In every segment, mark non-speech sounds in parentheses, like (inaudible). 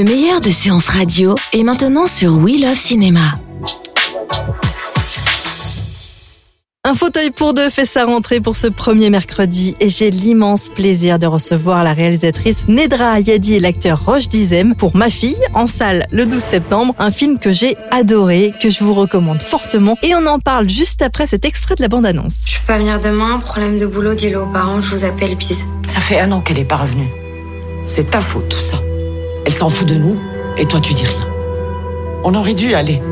Le meilleur de séances radio est maintenant sur We Love Cinéma. Un fauteuil pour deux fait sa rentrée pour ce premier mercredi et j'ai l'immense plaisir de recevoir la réalisatrice Nedra Ayadi et l'acteur Roche Dizem pour Ma fille en salle le 12 septembre, un film que j'ai adoré, que je vous recommande fortement et on en parle juste après cet extrait de la bande-annonce. Je peux pas venir demain, problème de boulot, dis-le aux parents, je vous appelle, bise. Ça fait un an qu'elle est pas revenue. C'est ta faute, tout ça. Elle s'en fout de nous, et toi, tu dis rien. On aurait dû aller.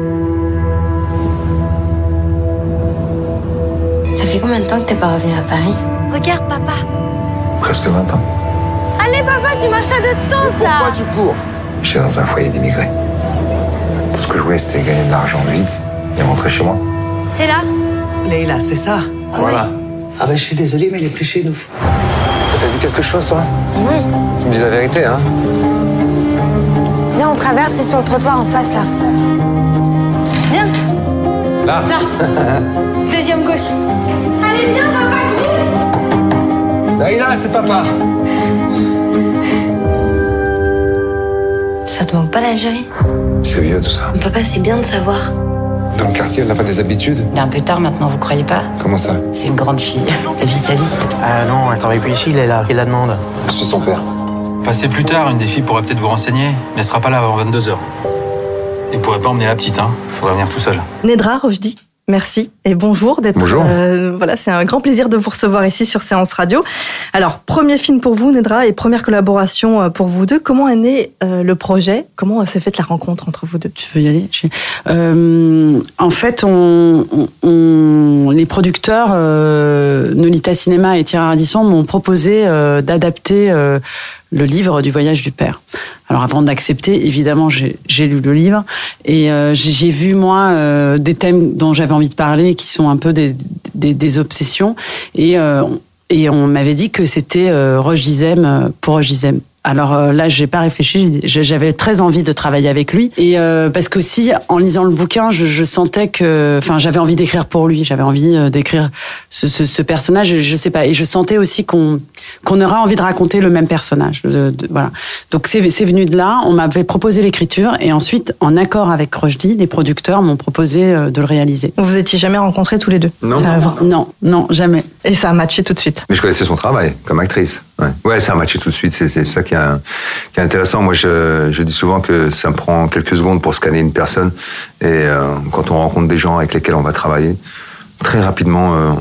Ça fait combien de temps que t'es pas revenu à Paris? Regarde, papa. Presque 20 ans. Allez, papa, tu marches à deux temps, là Pourquoi tu cours? J'étais dans un foyer d'immigrés. Tout ce que je voulais, c'était gagner de l'argent vite et rentrer chez moi. C'est là? Leïla, c'est ça voilà. Ah bah je suis désolé, mais elle est plus chez nous. T'as dit quelque chose, toi? Tu me dis la vérité, hein? Traverse, c'est sur le trottoir en face, là. Viens, Là là. (laughs) Deuxième gauche. Allez, viens, papa, Là, c'est papa Ça te manque pas l'Algérie? C'est vieux, tout ça? Papa, c'est bien de savoir. Dans le quartier, elle n'a pas des habitudes? Il est un peu tard maintenant, vous croyez pas? Comment ça? C'est une grande fille. Elle vit sa vie. Ah non, elle travaille plus ici, Leïla. Qui la demande? C'est son père. Passez plus tard, une des filles pourrait peut-être vous renseigner, mais elle sera pas là avant 22h. Et pourrait pas emmener la petite, hein. Faudra venir tout seul. Nedra Rochdi, merci et bonjour d'être. Bonjour. euh, voilà, c'est un grand plaisir de vous recevoir ici sur Séance Radio. Alors, premier film pour vous, Nedra, et première collaboration euh, pour vous deux. Comment est né euh, le projet? Comment s'est faite la rencontre entre vous deux? Tu veux y aller? Je- Euh, En fait, on, on- on- les producteurs euh, Nolita Cinéma et Thierry Ardisson m'ont proposé euh, d'adapter euh, le livre du voyage du père. Alors avant d'accepter, évidemment, j'ai lu le livre et euh, j'ai vu moi euh, des thèmes dont j'avais envie de parler, qui sont un peu des, obsessions et euh, et on m'avait dit que c'était euh, Roche pour Roche. Alors là, j'ai pas réfléchi. J'avais très envie de travailler avec lui et parce qu'aussi en lisant le bouquin, je, sentais que, enfin, j'avais envie d'écrire pour lui. J'avais envie d'écrire ce personnage. Je, je sais pas. Et je sentais aussi qu'on qu'on aurait envie de raconter le même personnage. De- de- voilà. Donc c'est c'est venu de là. On m'avait proposé l'écriture et ensuite, en accord avec Rochdy, les producteurs m'ont proposé euh, de le réaliser. Vous vous étiez jamais rencontrés tous les deux? Non. Non, non, jamais. Et ça a matché tout de suite? Mais je connaissais son travail comme actrice. Ouais, ouais ça a matché tout de suite. C'est c'est ça qui est, un- qui est intéressant. Moi, je, je dis souvent que ça me prend quelques secondes pour scanner une personne. Et euh, quand on rencontre des gens avec lesquels on va travailler, très rapidement, euh,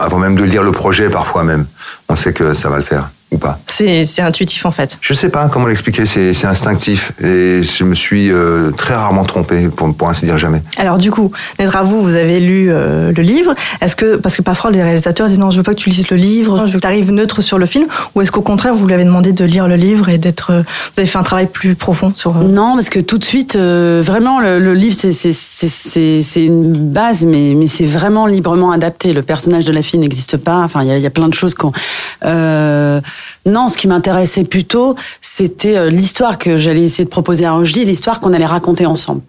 avant même de lire le projet, parfois même, on sait que ça va le faire ou pas. C'est intuitif en fait. Je sais pas comment l'expliquer. C'est instinctif. Et je me suis euh, très rarement trompé, pour, pour ainsi dire jamais. Alors du coup, Nedra, vous, vous avez lu euh, le livre. Est-ce que, parce que parfois les réalisateurs disent non, je veux pas que tu lises le livre, je veux que tu arrives neutre sur le film, ou est-ce qu'au contraire, vous lui avez demandé de lire le livre et d'être, euh, vous avez fait un travail plus profond sur... euh, Non, parce que tout de suite, euh, vraiment, le, le livre, c'est- une base, mais, mais c'est vraiment librement adapté. Le personnage de la fille n'existe pas. Enfin, il y y a plein de choses qu'on... Non, ce qui m'intéressait plutôt, c'était euh, l'histoire que j'allais essayer de proposer à Roger, l'histoire qu'on allait raconter ensemble.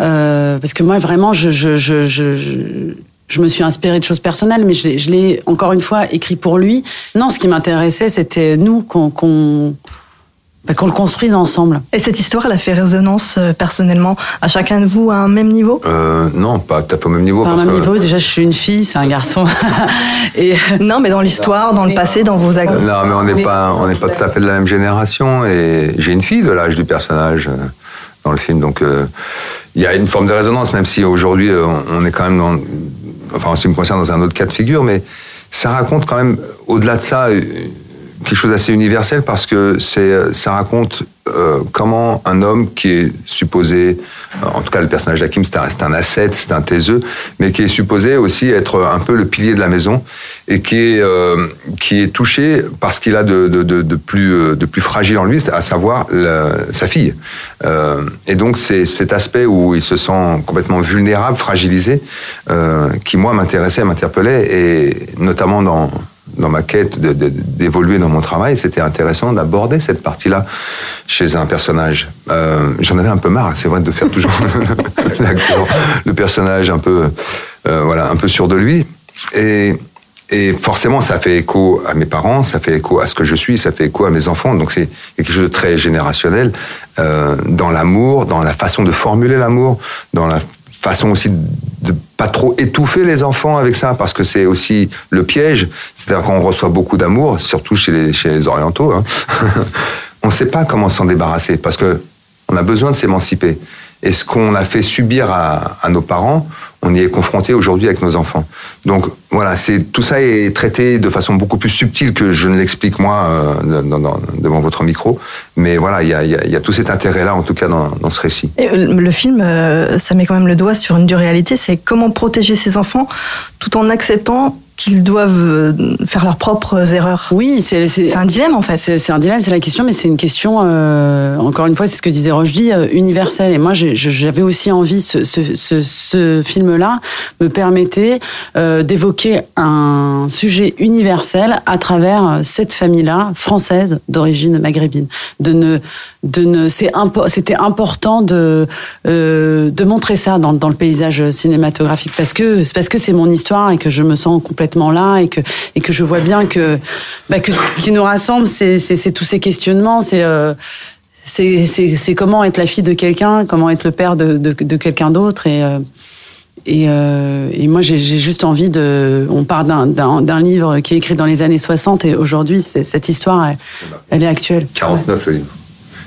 Euh, parce que moi, vraiment, je... je, je, je, je me suis inspirée de choses personnelles, mais je l'ai- encore une fois écrit pour lui. Non, ce qui m'intéressait, c'était nous qu'on bah, qu'on le construise ensemble. Et cette histoire, elle a fait résonance euh, personnellement à chacun de vous à un même niveau? Euh, non, pas peut-être pas au même niveau. Pas au même que- niveau, déjà je suis une fille, c'est un garçon. (laughs) Et Non, mais dans l'histoire, dans le passé, dans vos actes. Non, mais on n'est pas, on n'est pas tout à fait de la même génération. Et j'ai une fille de l'âge du personnage. dans le film. Donc euh, il y a une forme de résonance, même si aujourd'hui euh, on est quand même dans, enfin en ce qui me concerne, dans un autre cas de figure, mais ça raconte quand même, au-delà de ça, euh, quelque chose d'assez universel parce que c'est, ça raconte euh, comment un homme qui est supposé, euh, en tout cas le personnage d'Hakim, c'est un, c'est un ascète, c'est un taiseux, mais qui est supposé aussi être un peu le pilier de la maison et qui est, euh, qui est touché par ce qu'il a de, de, plus, euh, de plus fragile en lui, à savoir sa fille. Euh, et donc c'est cet aspect où il se sent complètement vulnérable, fragilisé, euh, qui moi m'intéressait, m'interpellait, et notamment dans dans ma quête d'évoluer dans mon travail, c'était intéressant d'aborder cette partie-là chez un personnage. Euh, J'en avais un peu marre, c'est vrai, de faire toujours (laughs) le personnage un peu, euh, voilà, un peu sûr de lui. Et, et forcément, ça fait écho à mes parents, ça fait écho à ce que je suis, ça fait écho à mes enfants. Donc c'est quelque chose de très générationnel euh, dans l'amour, dans la façon de formuler l'amour, dans la façon aussi de pas trop étouffer les enfants avec ça, parce que c'est aussi le piège. C'est-à-dire qu'on reçoit beaucoup d'amour, surtout chez les, orientaux. hein. (laughs) on ne sait pas comment s'en débarrasser, parce que on a besoin de s'émanciper. Et ce qu'on a fait subir à nos parents, on y est confronté aujourd'hui avec nos enfants. Donc voilà, c'est tout ça est traité de façon beaucoup plus subtile que je ne l'explique moi euh, dans- dans- devant votre micro. Mais voilà, il y a, y a- y a tout cet intérêt-là, en tout cas, dans, dans ce récit. Et euh, le film, euh, ça met quand même le doigt sur une dure réalité, c'est comment protéger ses enfants tout en acceptant qu'ils doivent euh, faire leurs propres erreurs. Oui, c'est un dilemme en fait. C'est un dilemme, c'est la question, mais c'est une question, euh, encore une fois, c'est ce que disait Rochdy, euh, universelle. Et moi, j'avais aussi envie, ce, ce, ce, ce film-là me permettait euh, d'évoquer un sujet universel à travers cette famille-là, française, d'origine maghrébine. De ne, de ne, impo- c'était important de, de montrer ça dans, dans le paysage cinématographique parce que c'est parce que c'est mon histoire et que je me sens complètement là et que et que je vois bien que bah, ce qui nous rassemble c'est c'est tous ces questionnements c'est euh, c'est comment être la fille de quelqu'un comment être le père de de, quelqu'un d'autre et euh, euh, et moi, j'ai juste envie de. On part d'un- livre qui est écrit dans les années 60 et aujourd'hui, cette histoire, elle, elle est actuelle. 49 le livre.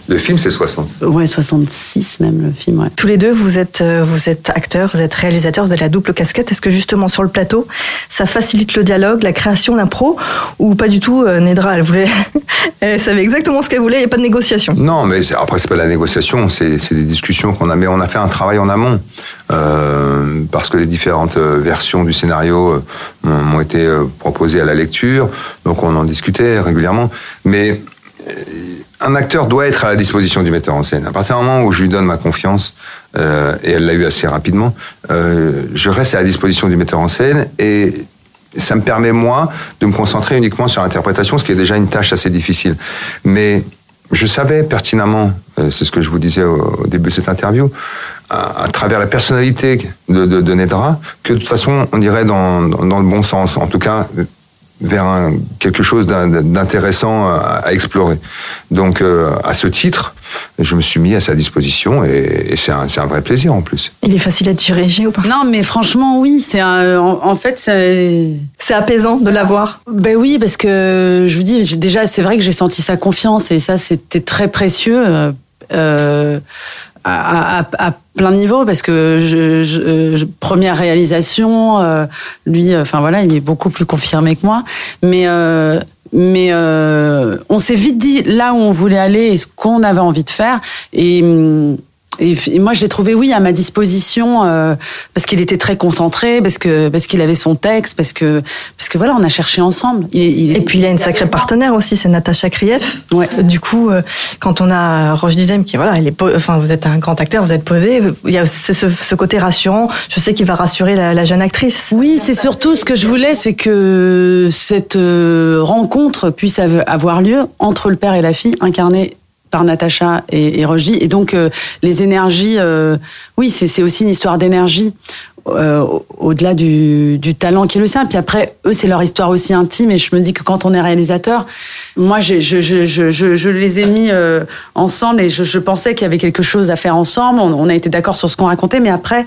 Le film, c'est 60. Ouais, 66 même le film. Ouais. Tous les deux, vous êtes, euh, vous êtes acteurs, vous êtes réalisateurs, vous avez la double casquette. Est-ce que justement sur le plateau, ça facilite le dialogue, la création, l'impro, ou pas du tout euh, Nedra, elle voulait, (laughs) elle savait exactement ce qu'elle voulait, il n'y a pas de négociation. Non, mais après, c'est pas de la négociation, c'est des discussions qu'on a. Mais on a fait un travail en amont. euh, parce que les différentes versions du scénario euh, m'ont m'ont été euh, proposées à la lecture. Donc on en discutait régulièrement. Mais euh, un acteur doit être à la disposition du metteur en scène. À partir du moment où je lui donne ma confiance, euh, et elle l'a eu assez rapidement, euh, je reste à la disposition du metteur en scène et ça me permet, moi, de me concentrer uniquement sur l'interprétation, ce qui est déjà une tâche assez difficile. Mais je savais pertinemment, euh, c'est ce que je vous disais au, début de cette interview, à, travers la personnalité de, Nedra, que de toute façon, on irait dans, dans, dans le bon sens. En tout cas, vers un- quelque chose d'in- d'intéressant à, à explorer. Donc, euh, à ce titre, je me suis mis à sa disposition et, et c'est un, c'est un vrai plaisir en plus. Il est facile à diriger ou pas? Non, mais franchement, oui. C'est un, en, en fait, c'est. Apaisant de l'avoir. Ben oui, parce que je vous dis, déjà, c'est vrai que j'ai senti sa confiance et ça, c'était très précieux. euh, euh, à, à- à plein niveau parce que je, je- première réalisation euh, lui euh, enfin voilà il est beaucoup plus confirmé que moi. Mais euh, mais euh, on s'est vite dit là où on voulait aller et ce qu'on avait envie de faire. Et hum, et, moi, je l'ai trouvé, oui, à ma disposition, euh, parce qu'il était très concentré, parce que parce qu'il avait son texte, parce que parce que voilà, on a cherché ensemble. Il, il- Et puis il a une sacrée partenaire aussi, c'est Natacha Krief. Ouais. Du coup, euh, quand on a Roche Dizem qui voilà, elle est, enfin vous êtes un grand acteur, vous êtes posé, il y a ce, ce- côté rassurant. Je sais qu'il va rassurer la, la jeune actrice. Oui, c'est surtout ce que je voulais, c'est que cette euh, rencontre puisse av- avoir lieu entre le père et la fille, incarnée par Natacha et, et Rochdy. Et donc, euh, les énergies, euh, oui, c'est aussi une histoire d'énergie. euh, au- au-delà du, talent qui est le sien. Puis après, eux, c'est leur histoire aussi intime. Et je me dis que quand on est réalisateur, moi, je, les ai mis ensemble et je, pensais qu'il y avait quelque chose à faire ensemble. On, a été d'accord sur ce qu'on racontait, mais après,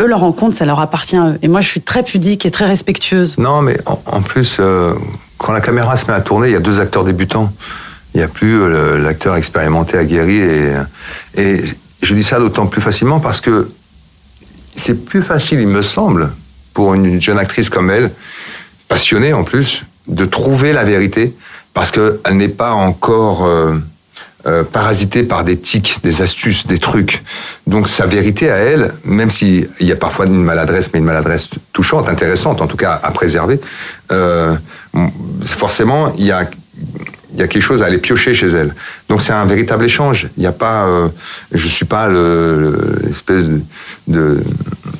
eux, leur rencontre, ça leur appartient à eux. Et moi, je suis très pudique et très respectueuse. Non, mais en, plus, quand la caméra se met à tourner, il y a deux acteurs débutants. Il n'y a plus euh, l'acteur expérimenté, aguerri. Et, et je dis ça d'autant plus facilement parce que c'est plus facile, il me semble, pour une jeune actrice comme elle, passionnée en plus, de trouver la vérité parce qu'elle n'est pas encore euh, euh, parasitée par des tics, des astuces, des trucs. Donc sa vérité à elle, même s'il y a parfois une maladresse, mais une maladresse touchante, intéressante, en tout cas à préserver, euh, forcément il y a y a quelque chose à aller piocher chez elle. Donc c'est un véritable échange. Il n'y a pas, euh, je suis pas l'espèce le,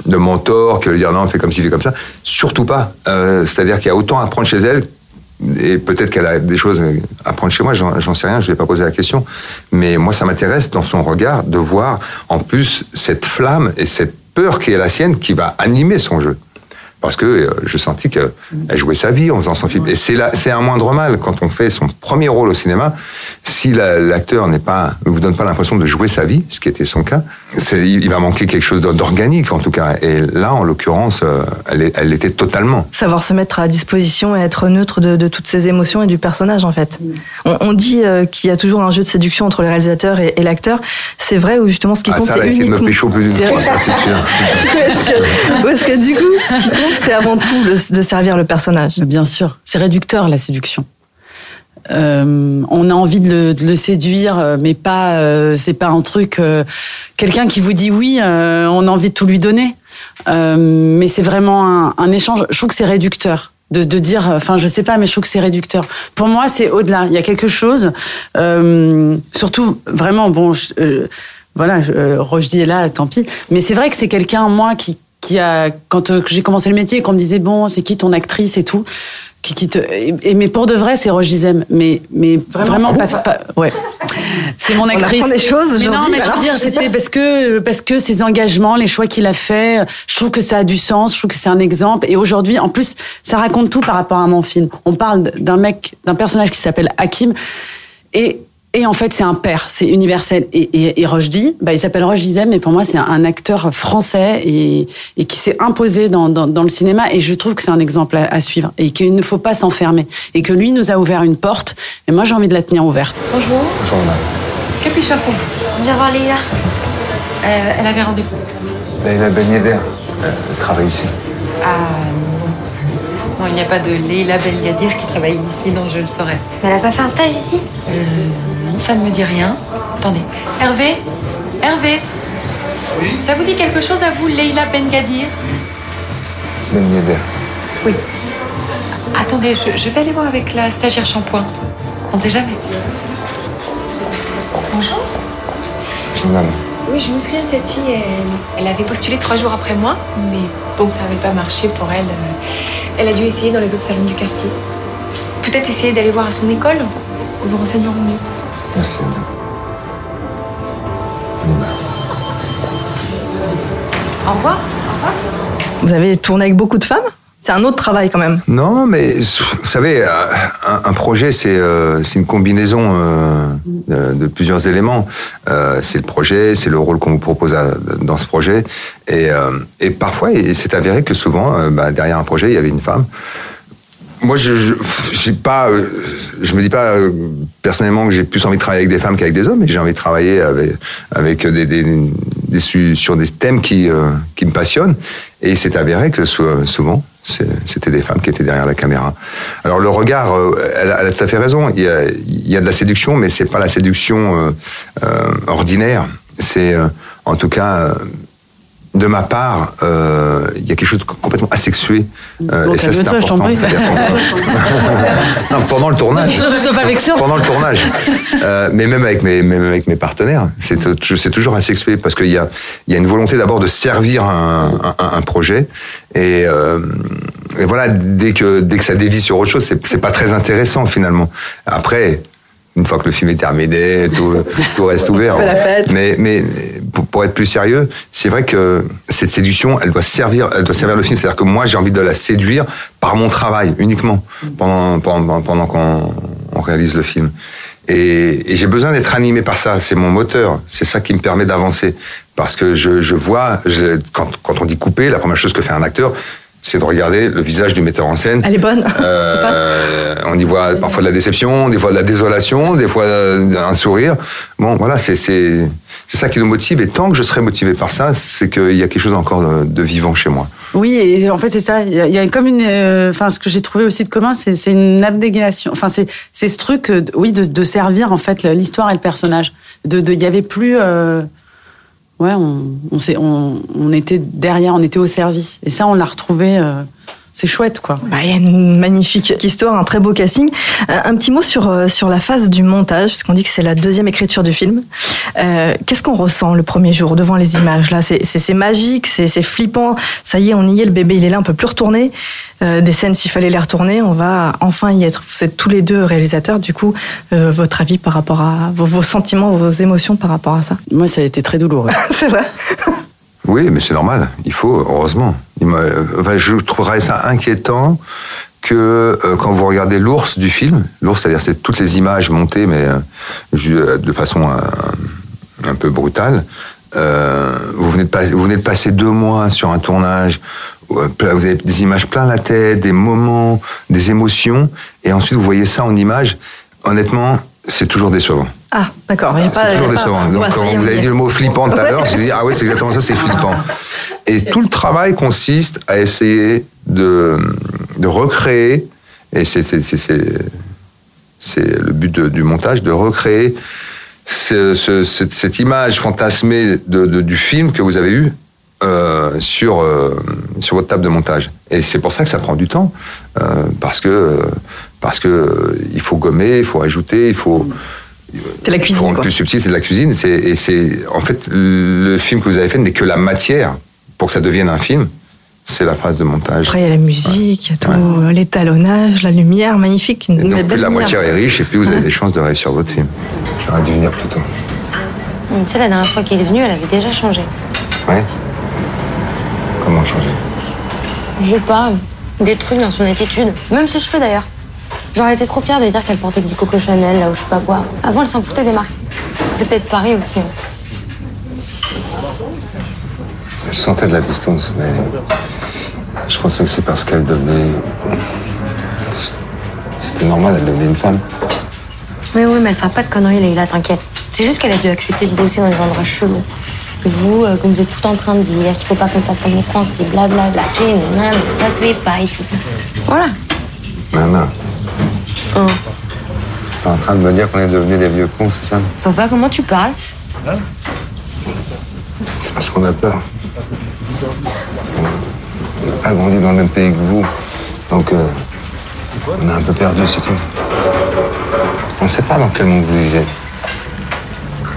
de, mentor qui va lui dire non, fais comme ci, fais comme ça. Surtout pas. Euh, C'est-à-dire qu'il y a autant à apprendre chez elle et peut-être qu'elle a des choses à apprendre chez moi, j'en sais rien, je ne vais pas poser la question. Mais moi, ça m'intéresse dans son regard de voir en plus cette flamme et cette peur qui est la sienne qui va animer son jeu parce que euh, je sentis qu'elle jouait sa vie en faisant son film. Et c'est c'est un moindre mal quand on fait son premier rôle au cinéma. Si l'acteur n'est pas, ne vous donne pas l'impression de jouer sa vie, ce qui était son cas, il va manquer quelque chose d'organique en tout cas. Et là, en l'occurrence, euh, elle, elle l'était totalement. Savoir se mettre à disposition et être neutre de, de toutes ses émotions et du personnage en fait. On, on dit euh, qu'il y a toujours un jeu de séduction entre le réalisateur et, et l'acteur. C'est vrai ou justement ce qui ah, compte, c'est uniquement... de me pécho plus d'une fois, ça c'est sûr. (laughs) Parce que du coup, ce qui compte, c'est avant tout de, de servir le personnage. Bien sûr, c'est réducteur la séduction. Euh, on a envie de le, séduire, mais pas, euh, c'est pas un truc. Euh, Quelqu'un qui vous dit oui, euh, on a envie de tout lui donner. Euh, mais c'est vraiment un, échange. Je trouve que c'est réducteur de, dire. Enfin, je sais pas, mais je trouve que c'est réducteur. Pour moi, c'est au-delà. Il y a quelque chose, euh, surtout vraiment. Bon, je, voilà, Roche dit est là, tant pis. Mais c'est vrai que c'est quelqu'un, moi, qui qui a quand j'ai commencé le métier, qu'on me disait bon, c'est qui ton actrice et tout qui, qui te, et, mais pour de vrai, c'est Roche Dizem. Mais, mais vraiment, pas, pas, ouais. C'est mon actrice. On des choses mais non, mais je veux dire, c'était parce que, parce que ses engagements, les choix qu'il a fait, je trouve que ça a du sens, je trouve que c'est un exemple. Et aujourd'hui, en plus, ça raconte tout par rapport à mon film. On parle d'un mec, d'un personnage qui s'appelle Hakim. Et et en fait, c'est un père, c'est universel. Et, et, et Rochdy, bah, il s'appelle Roche Dizem, mais pour moi, c'est un acteur français et, et qui s'est imposé dans, dans, dans, le cinéma. Et je trouve que c'est un exemple à, à suivre et qu'il ne faut pas s'enfermer. Et que lui nous a ouvert une porte. Et moi, j'ai envie de la tenir ouverte. Bonjour. Bonjour, madame. Que puis-je faire pour vous vient voir Leïla. Euh, elle avait rendez-vous. Leïla Ben Yedder. Elle travaille ici. Ah non. Non, il n'y a pas de Leïla Ben Yadir qui travaille ici, non, je le saurais. Mais elle n'a pas fait un stage ici? Euh, non, ça ne me dit rien. Attendez. Hervé Hervé Oui Ça vous dit quelque chose à vous, Leïla Ben Gadir Ben Yedder. Oui. Attendez, je, je, vais aller voir avec la stagiaire shampoing. On ne sait jamais. Bonjour. Bonjour, madame. Oui, je me souviens de cette fille. Elle, elle avait postulé trois jours après moi, mais bon, ça n'avait pas marché pour elle. Elle a dû essayer dans les autres salons du quartier. Peut-être essayer d'aller voir à son école. Nous vous renseignerons mieux. Merci, madame. Au revoir. Au revoir. Vous avez tourné avec beaucoup de femmes? C'est un autre travail quand même. Non, mais vous savez, un, un projet, c'est euh, une combinaison euh, de, de, plusieurs éléments. Euh, c'est le projet, c'est le rôle qu'on vous propose à, dans ce projet. Et, et parfois, il s'est avéré que souvent, bah, derrière un projet, il y avait une femme. Moi, je, je j'ai pas, je me dis pas personnellement que j'ai plus envie de travailler avec des femmes qu'avec des hommes, mais j'ai envie de travailler avec, avec des, des, des, sur des thèmes qui, qui me passionnent. Et il s'est avéré que souvent, c'était des femmes qui étaient derrière la caméra. Alors le regard, elle a, tout à fait raison. Il y a, il y a de la séduction, mais c'est pas la séduction euh, euh, ordinaire. C'est euh, en tout cas de ma part, euh, il y a quelque chose complètement asexué. Euh, et ça, c'est important. (laughs) (laughs) non, pendant le tournage. Pendant le tournage. Euh, mais même avec mes, même avec mes partenaires, c'est toujours asexué parce qu'il y a, il y a une volonté d'abord de servir un, un, un projet. Et, euh, et, voilà, dès que, dès que ça dévie sur autre chose, c'est pas très intéressant finalement. Après, une fois que le film est terminé, tout, (laughs) tout reste ouvert. Mais, mais pour, pour, être plus sérieux, c'est vrai que cette séduction, elle doit servir, elle doit servir le film. C'est-à-dire que moi, j'ai envie de la séduire par mon travail uniquement pendant, pendant, pendant qu'on on réalise le film. Et, et j'ai besoin d'être animé par ça. C'est mon moteur. C'est ça qui me permet d'avancer. Parce que je, je vois, je, quand, quand on dit couper, la première chose que fait un acteur, c'est de regarder le visage du metteur en scène. Elle est bonne. Euh, (laughs) on y voit parfois de la déception, des fois de la désolation, des fois un sourire. Bon, voilà, c'est c'est c'est ça qui nous motive. Et tant que je serai motivé par ça, c'est qu'il y a quelque chose encore de, de vivant chez moi. Oui, et en fait, c'est ça. Il y, a, il comme une. euh, Enfin, ce que j'ai trouvé aussi de commun, c'est une abnégation. Enfin, c'est c'est ce truc, euh, oui, de, de servir, en fait, l'histoire et le personnage. De, de, il y avait plus. euh, ouais, on, était derrière, on était au service. Et ça, on l'a retrouvé. C'est chouette, quoi. Bah, il y a une magnifique histoire, un très beau casting. Euh, Un petit mot sur, euh, sur la phase du montage, puisqu'on dit que c'est la deuxième écriture du film. Euh, Qu'est-ce qu'on ressent le premier jour devant les images là? C'est c'est- c'est magique, c'est c'est flippant. Ça y est, on y est, le bébé il est là, on peut plus retourner. Euh, des scènes, s'il fallait les retourner, on va enfin y être. Vous êtes tous les deux réalisateurs, du coup, euh, votre avis par rapport à vos, vos sentiments, vos émotions par rapport à ça? Moi, ça a été très douloureux. (laughs) C'est vrai. Oui, mais c'est normal. Il faut, heureusement. Je trouverais ça inquiétant que euh, quand vous regardez l'ours du film, l'ours, c'est-à-dire c'est toutes les images montées, mais euh, euh, de façon un peu brutale. vous, venez de passer deux mois sur un tournage. Vous avez des images plein la tête, des moments, des émotions, et ensuite vous voyez ça en images. Honnêtement, c'est toujours décevant. Ah, d'accord. il y a pas- C'est toujours décevant. Donc, quand vous avez dit le mot flippant tout à l'heure, j'ai dit, ah oui, c'est exactement ça, c'est (laughs) flippant. Et tout le travail consiste à essayer de, de recréer, et c'est c'est- c'est- c'est- c'est le but de- du montage, de recréer ce- ce- cette, cette image fantasmée de- de- du film que vous avez eu euh, sur, euh, sur votre table de montage. Et c'est pour ça que ça prend du temps, euh, parce que parce que euh, il faut gommer, il faut ajouter, il faut C'est la cuisine, pour rendre quoi. plus subtil, c'est de la cuisine. Et c'est- Et c'est en fait le film que vous avez fait n'est que la matière pour que ça devienne un film. C'est la phase de montage. Après, il y a la musique, il y a tout, l'étalonnage, la lumière, magnifique. Une Et donc plus la moitié est riche et plus vous avez des chances de réussir votre film. J'aurais dû venir plus tôt. Tu sais, la dernière fois qu'il est venu, elle avait déjà changé. Ouais. Comment changer? Je sais pas, des trucs dans son attitude. Même ses cheveux d'ailleurs. Genre, elle était trop fière de dire qu'elle portait du Coco Chanel, là, ou je sais pas quoi. Avant, elle s'en foutait des marques. C'est peut-être Paris aussi. hein. Je sentais de la distance, mais je pensais que c'est parce qu'elle devenait. C'était normal, elle devenait une femme. Oui, oui, mais elle fera pas de conneries, Leïla, t'inquiète. C'est juste qu'elle a dû accepter de bosser dans des endroits chelous. Et vous, euh, comme vous êtes tout en train de dire qu'il faut pas qu'on fasse comme les Français, blablabla, ça se fait pas et tout. Voilà. Maman, Hein. t'es en train de me dire qu'on est devenus des vieux cons, c'est ça Papa, comment tu parles C'est parce qu'on a peur. On n'a pas grandi dans le même pays que vous. Donc, euh, on a un peu perdu, c'est tout. On ne sait pas dans quel monde vous vivez.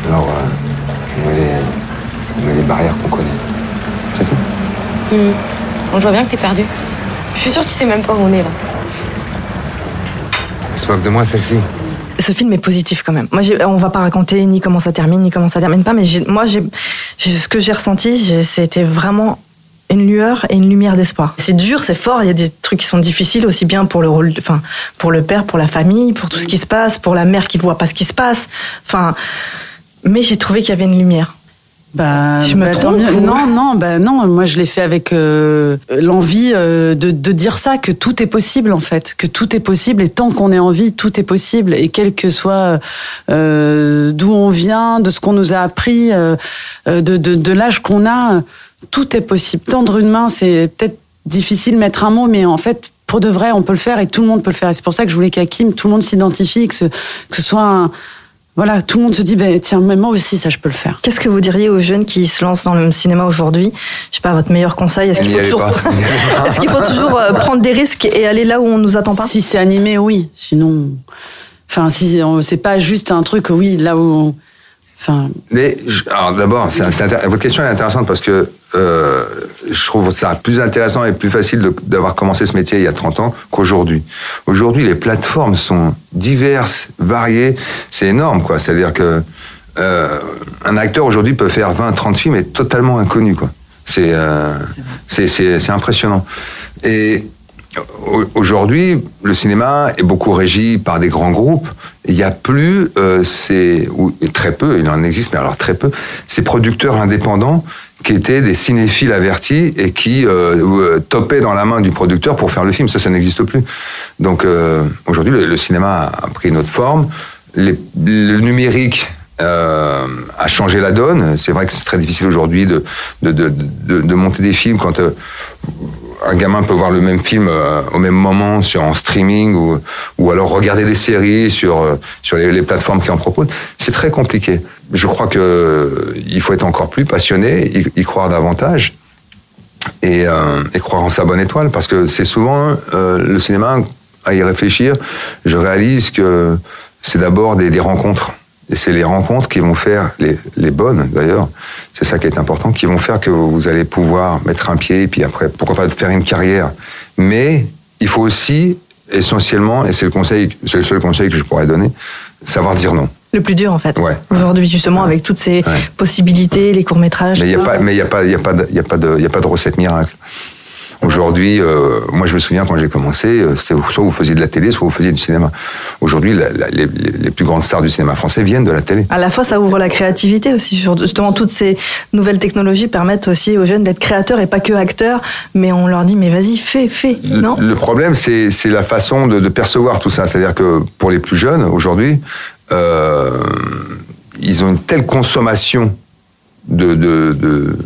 Alors, euh, on, met les, on met les barrières qu'on connaît. C'est tout. Hmm. Bon, je vois bien que t'es perdu. Je suis sûre que tu sais même pas où on est là. De moi, celle-ci. Ce film est positif quand même. Moi, on va pas raconter ni comment ça termine, ni comment ça termine pas, mais moi, ce que j'ai ressenti, c'était vraiment une lueur et une lumière d'espoir. C'est dur, c'est fort. Il y a des trucs qui sont difficiles aussi bien pour le rôle, enfin, pour le père, pour la famille, pour tout ce qui se passe, pour la mère qui voit pas ce qui se passe. Enfin, mais j'ai trouvé qu'il y avait une lumière. Bah, Je me bah, trompe mieux. Non, non, bah non. Moi, je l'ai fait avec euh, l'envie euh, de, de dire ça, que tout est possible en fait, que tout est possible et tant qu'on est en vie, tout est possible et quel que soit euh, d'où on vient, de ce qu'on nous a appris, euh, euh, de, de, de l'âge qu'on a, tout est possible. Tendre une main, c'est peut-être difficile de mettre un mot, mais en fait. Pour de vrai, on peut le faire et tout le monde peut le faire. Et c'est pour ça que je voulais qu'Hakim, tout le monde s'identifie, que ce, que ce soit un, voilà, tout le monde se dit, ben, tiens, mais moi aussi, ça, je peux le faire. Qu'est-ce que vous diriez aux jeunes qui se lancent dans le cinéma aujourd'hui? Je sais pas, votre meilleur conseil Est-ce (laughs) qu'il faut toujours, qu'il faut toujours prendre des risques et aller là où on nous attend pas? Si c'est animé, oui. Sinon, enfin, si on- c'est pas juste un truc, oui, là où, on- enfin, Mais alors d'abord, votre question est intéressante parce que euh, je trouve ça plus intéressant et plus facile d'avoir commencé ce métier il y a 30 ans qu'aujourd'hui. Aujourd'hui, les plateformes sont diverses, variées, c'est énorme, quoi. C'est-à-dire que euh, un acteur aujourd'hui peut faire 20, 30 films et totalement inconnu, quoi. C'est euh, impressionnant. Et au- aujourd'hui, le cinéma est beaucoup régi par des grands groupes. Il n'y a plus, ces, très peu, il en existe, mais alors très peu, ces producteurs indépendants qui étaient des cinéphiles avertis et qui euh, euh, topaient dans la main du producteur pour faire le film. Ça, ça n'existe plus. Donc euh, aujourd'hui, le, cinéma a pris une autre forme. Le numérique euh, a changé la donne. C'est vrai que c'est très difficile aujourd'hui de de, de, de, de, monter des films quand euh, un gamin peut voir le même film euh, au même moment sur en streaming ou, ou alors regarder des séries sur euh, sur les, les plateformes qui en proposent. C'est très compliqué. Je crois que euh, il faut être encore plus passionné, y, y croire davantage et, euh, et, croire en sa bonne étoile parce que c'est souvent le cinéma à y réfléchir. Je réalise que c'est d'abord des, des rencontres et c'est les rencontres qui vont faire, les, les bonnes d'ailleurs, c'est ça qui est important, qui vont faire que vous allez pouvoir mettre un pied, et puis après, pourquoi pas faire une carrière. Mais il faut aussi, essentiellement, et c'est le conseil, c'est le seul conseil que je pourrais donner, savoir dire non. Le plus dur en fait. Ouais. Aujourd'hui justement avec toutes ces ouais. possibilités, les courts métrages. Mais il n'y a pas, mais il y a pas, il y a pas, il y a pas de, il y a pas de recette miracle. Aujourd'hui, euh, moi je me souviens quand j'ai commencé, euh, c'était soit vous faisiez de la télé, soit vous faisiez du cinéma. Aujourd'hui, les, les, plus grandes stars du cinéma français viennent de la télé. À la fois, ça ouvre la créativité aussi. Justement, toutes ces nouvelles technologies permettent aussi aux jeunes d'être créateurs et pas que acteurs. Mais on leur dit, mais vas-y, fais, fais. Non? Le, le problème, c'est la façon de, de, percevoir tout ça. C'est-à-dire que pour les plus jeunes, aujourd'hui, euh, ils ont une telle consommation de, de, de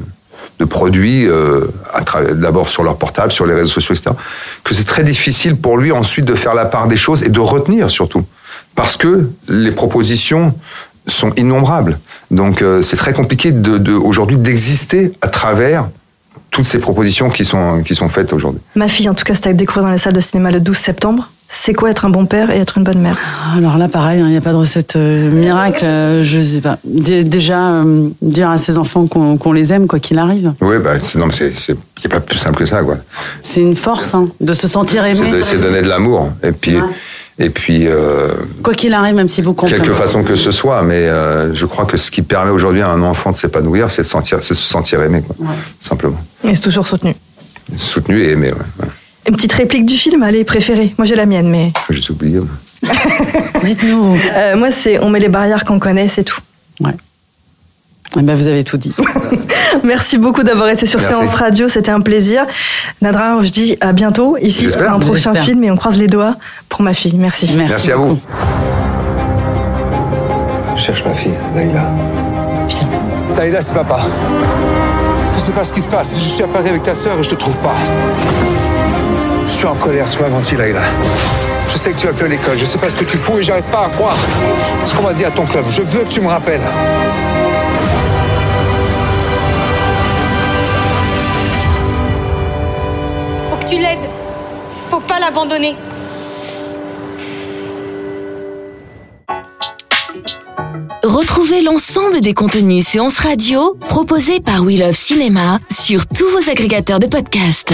de produits euh, d'abord sur leur portable, sur les réseaux sociaux, etc. Que c'est très difficile pour lui ensuite de faire la part des choses et de retenir surtout, parce que les propositions sont innombrables. Donc euh, c'est très compliqué de, de aujourd'hui d'exister à travers toutes ces propositions qui sont qui sont faites aujourd'hui. Ma fille, en tout cas, c'est à découvrir dans les salles de cinéma le 12 septembre. C'est quoi être un bon père et être une bonne mère? Alors là, pareil, il hein, n'y a pas de recette euh, miracle. Euh, je sais pas. D déjà, euh, dire à ses enfants qu'on qu les aime, quoi qu'il arrive. Oui, bah, non, mais c'est pas plus simple que ça, quoi. C'est une force, hein, de se sentir aimé. C'est de, donner de l'amour. Et puis. Et puis. Euh, quoi qu'il arrive, même si vous comprenez. Quelque façon que ce soit, mais euh, je crois que ce qui permet aujourd'hui à un enfant de s'épanouir, c'est de sentir, se sentir aimé, quoi, ouais. simplement. Et c'est toujours soutenu. Soutenu et aimé, ouais. ouais. Une petite réplique du film, allez, préférée. Moi, j'ai la mienne, mais. J'ai oublié. (laughs) Dites-nous. Euh, moi, c'est on met les barrières qu'on connaît, c'est tout. Ouais. Eh ben, vous avez tout dit. (laughs) Merci beaucoup d'avoir été sur Merci. Séance Radio, c'était un plaisir. Nadra, je dis à bientôt ici pour un prochain film et on croise les doigts pour ma fille. Merci. Merci, Merci à vous. Je cherche ma fille, Laïla. Viens. Laïla, c'est papa. Je sais pas ce qui se passe. Je suis à Paris avec ta sœur et je te trouve pas. Je suis en colère, tu m'as menti, Laïla. Je sais que tu vas plus à l'école, je sais pas ce que tu fous et j'arrive pas à croire ce qu'on m'a dit à ton club. Je veux que tu me rappelles. Faut que tu l'aides. Faut pas l'abandonner. Retrouvez l'ensemble des contenus séances radio proposés par We Love Cinéma sur tous vos agrégateurs de podcasts.